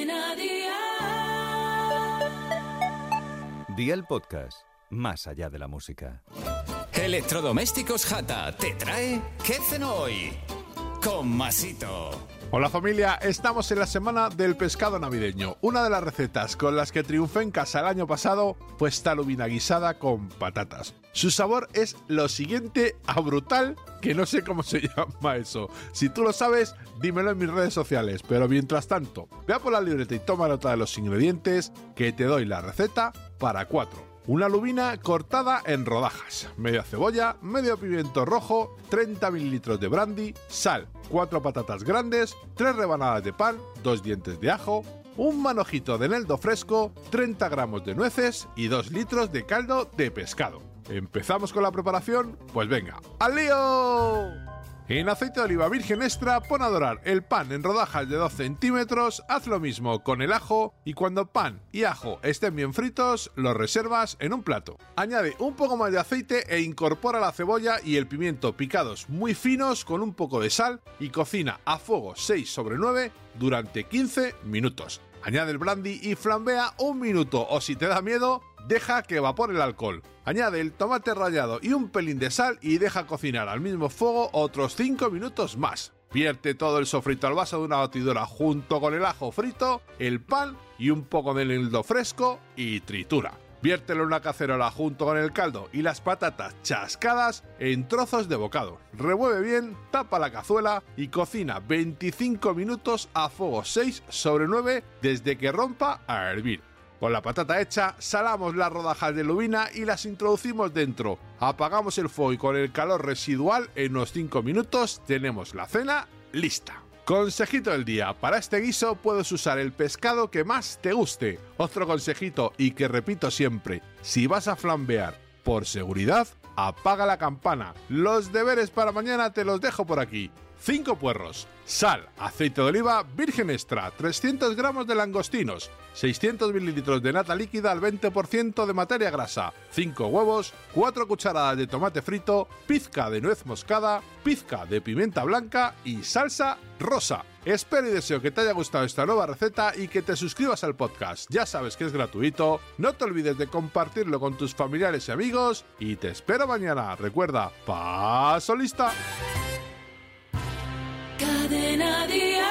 Cadena Dial. Día el podcast, más allá de la música. Electrodomésticos Jata te trae ¿Qué cenó hoy? Con Masito. Hola familia, estamos en la semana del pescado navideño. Una de las recetas con las que triunfé en casa el año pasado fue esta lubina guisada con patatas. Su sabor es lo siguiente a brutal, que no sé cómo se llama eso. Si tú lo sabes, dímelo en mis redes sociales. Pero mientras tanto, vea por la libreta y toma nota de los ingredientes, que te doy la receta para cuatro. Una lubina cortada en rodajas, media cebolla, medio pimiento rojo, 30 mililitros de brandy, sal, 4 patatas grandes, 3 rebanadas de pan, 2 dientes de ajo, un manojito de eneldo fresco, 30 gramos de nueces y 2 litros de caldo de pescado. ¿Empezamos con la preparación? Pues venga, ¡al lío! En aceite de oliva virgen extra pon a dorar el pan en rodajas de 2 centímetros, haz lo mismo con el ajo y cuando pan y ajo estén bien fritos, los reservas en un plato. Añade un poco más de aceite e incorpora la cebolla y el pimiento picados muy finos con un poco de sal y cocina a fuego 6 sobre 9 durante 15 minutos. Añade el brandy y flambea un minuto o si te da miedo, deja que evapore el alcohol. Añade el tomate rallado y un pelín de sal y deja cocinar al mismo fuego otros 5 minutos más. Vierte todo el sofrito al vaso de una batidora junto con el ajo frito, el pan y un poco de eneldo fresco y tritura. Viértelo en una cacerola junto con el caldo y las patatas chascadas en trozos de bocado. Revuelve bien, tapa la cazuela y cocina 25 minutos a fuego 6 sobre 9 desde que rompa a hervir. Con la patata hecha, salamos las rodajas de lubina y las introducimos dentro. Apagamos el fuego y con el calor residual en unos 5 minutos tenemos la cena lista. Consejito del día, para este guiso puedes usar el pescado que más te guste. Otro consejito y que repito siempre, si vas a flambear por seguridad, apaga la campana. Los deberes para mañana te los dejo por aquí. 5 puerros, sal, aceite de oliva virgen extra, 300 gramos de langostinos, 600 mililitros de nata líquida al 20% de materia grasa, 5 huevos, 4 cucharadas de tomate frito, pizca de nuez moscada, pizca de pimienta blanca y salsa rosa. Espero y deseo que te haya gustado esta nueva receta y que te suscribas al podcast. Ya sabes que es gratuito, no te olvides de compartirlo con tus familiares y amigos y te espero mañana. Recuerda, paso lista. Cadena Día.